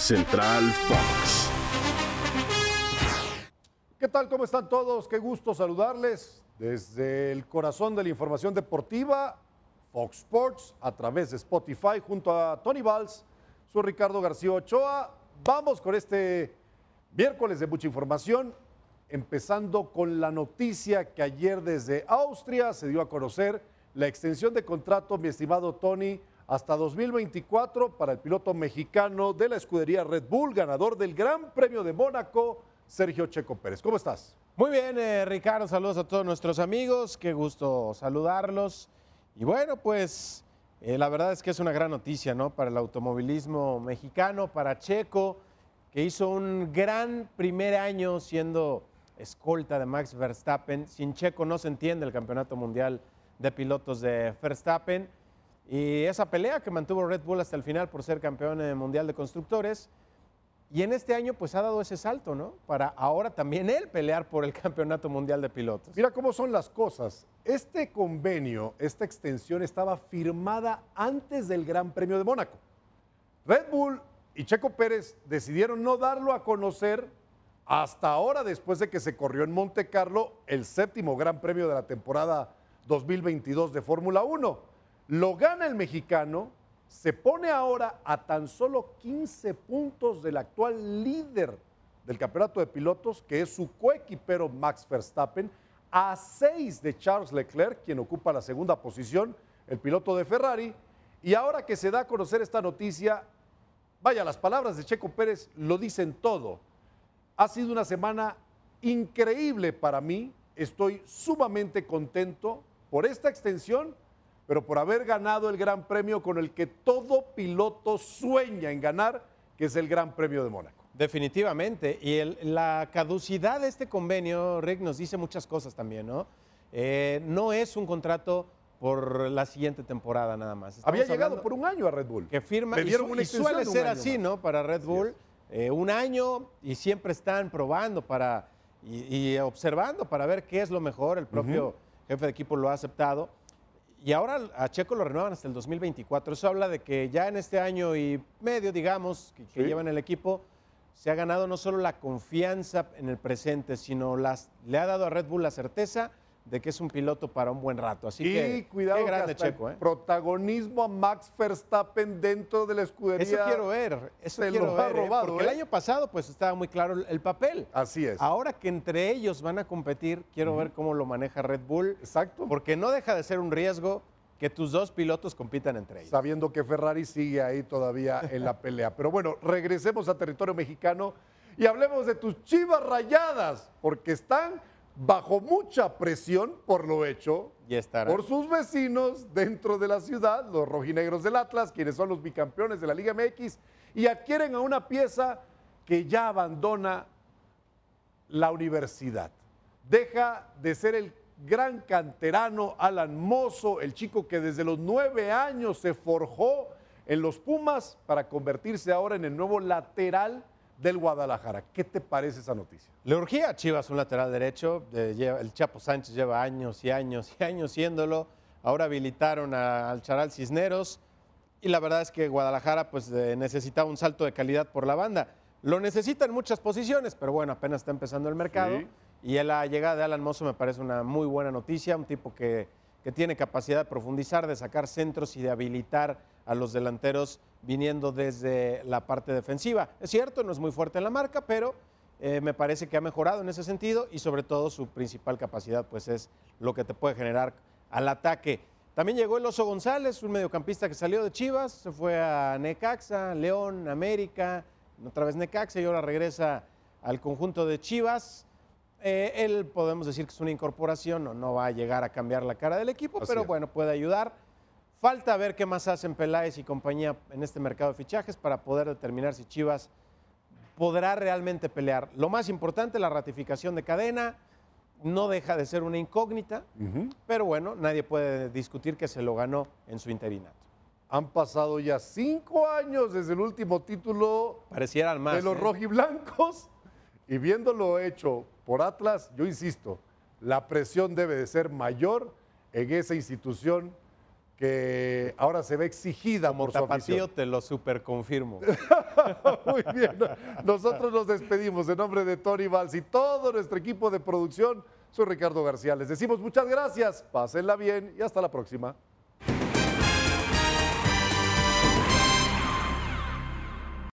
Central Fox. ¿Qué tal? ¿Cómo están todos? Qué gusto saludarles desde el corazón de la información deportiva, Fox Sports, a través de Spotify, junto a Tony Valls, soy Ricardo García Ochoa. Vamos con este miércoles de mucha información, empezando con la noticia que ayer desde Austria se dio a conocer la extensión de contrato, mi estimado Tony, hasta 2024 para el piloto mexicano de la escudería Red Bull, ganador del Gran Premio de Mónaco, Sergio Checo Pérez. ¿Cómo estás? Muy bien, eh, Ricardo, saludos a todos nuestros amigos, qué gusto saludarlos. Y bueno, pues eh, la verdad es que es una gran noticia, ¿no? Para el automovilismo mexicano, para Checo, que hizo un gran primer año siendo escolta de Max Verstappen. Sin Checo no se entiende el campeonato mundial de pilotos de Verstappen. Y esa pelea que mantuvo Red Bull hasta el final por ser campeón eh, mundial de constructores. Y en este año pues ha dado ese salto, ¿no? Para ahora también él pelear por el campeonato mundial de pilotos. Mira cómo son las cosas. Este convenio, esta extensión estaba firmada antes del Gran Premio de Mónaco. Red Bull y Checo Pérez decidieron no darlo a conocer hasta ahora después de que se corrió en Monte Carlo el séptimo Gran Premio de la temporada 2022 de Fórmula 1. Lo gana el mexicano, se pone ahora a tan solo 15 puntos del actual líder del campeonato de pilotos, que es su coequipero Max Verstappen, a 6 de Charles Leclerc, quien ocupa la segunda posición, el piloto de Ferrari. Y ahora que se da a conocer esta noticia, vaya, las palabras de Checo Pérez lo dicen todo. Ha sido una semana increíble para mí. Estoy sumamente contento por esta extensión pero por haber ganado el gran premio con el que todo piloto sueña en ganar, que es el Gran Premio de Mónaco. Definitivamente. Y la caducidad de este convenio, Rick, nos dice muchas cosas también, ¿no? Eh, no es un contrato por la siguiente temporada nada más. Había llegado por un año a Red Bull. Que firma, y, suele ser así, ¿no? Para Red Bull, eh, un año y siempre están probando para y, observando para ver qué es lo mejor. El propio jefe de equipo lo ha aceptado. Y ahora a Checo lo renuevan hasta el 2024. Eso habla de que ya en este año y medio, digamos, que, lleva llevan el equipo, se ha ganado no solo la confianza en el presente, sino las, le ha dado a Red Bull la certeza de que es un piloto para un buen rato. Así y que cuidado grande Checo, ¿eh? protagonismo a Max Verstappen dentro de la escudería. Eso quiero ver, eso quiero ver, ¿eh? porque el ¿eh? año pasado pues estaba muy claro el, papel. Así es. Ahora que entre ellos van a competir, quiero ver cómo lo maneja Red Bull. Exacto. Porque no deja de ser un riesgo que tus dos pilotos compitan entre ellos. Sabiendo que Ferrari sigue ahí todavía en la pelea. Pero bueno, regresemos a territorio mexicano y hablemos de tus chivas rayadas, porque están bajo mucha presión por lo hecho por sus vecinos dentro de la ciudad, los rojinegros del Atlas, quienes son los bicampeones de la Liga MX, y adquieren a una pieza que ya abandona la universidad. Deja de ser el gran canterano Alan Mozo, el chico que desde los nueve años se forjó en los Pumas para convertirse ahora en el nuevo lateral del Guadalajara. ¿Qué te parece esa noticia? Le urgía a Chivas un lateral derecho. el Chapo Sánchez lleva años y años y años siéndolo. Ahora habilitaron al Charal Cisneros. Y la verdad es que Guadalajara pues, necesitaba un salto de calidad por la banda. Lo necesita en muchas posiciones, pero bueno, apenas está empezando el mercado. Y la llegada de Alan Mozo me parece una muy buena noticia. Un tipo que, que tiene capacidad de profundizar, de sacar centros y de habilitar a los delanteros viniendo desde la parte defensiva. Es cierto, no es muy fuerte en la marca, pero eh, me parece que ha mejorado en ese sentido y sobre todo su principal capacidad pues es lo que te puede generar al ataque. También llegó el Oso González, un mediocampista que salió de Chivas, se fue a Necaxa, León, América, otra vez Necaxa y ahora regresa al conjunto de Chivas. Eh, él podemos decir que es una incorporación, no, no va a llegar a cambiar la cara del equipo, pero bueno, puede ayudar. Falta ver qué más hacen Peláez y compañía en este mercado de fichajes para poder determinar si Chivas podrá realmente pelear. Lo más importante, la ratificación de cadena, no deja de ser una incógnita, pero bueno, nadie puede discutir que se lo ganó en su interinato. Han pasado ya cinco años desde el último título Parecieran más, de los ¿eh? rojiblancos y viéndolo hecho por Atlas, yo insisto, la presión debe de ser mayor en esa institución que ahora se ve exigida por su afición. te lo super confirmo. Muy bien. Nosotros nos despedimos en nombre de Tony Valls y todo nuestro equipo de producción. Soy Ricardo García. Les decimos muchas gracias, pásenla bien y hasta la próxima.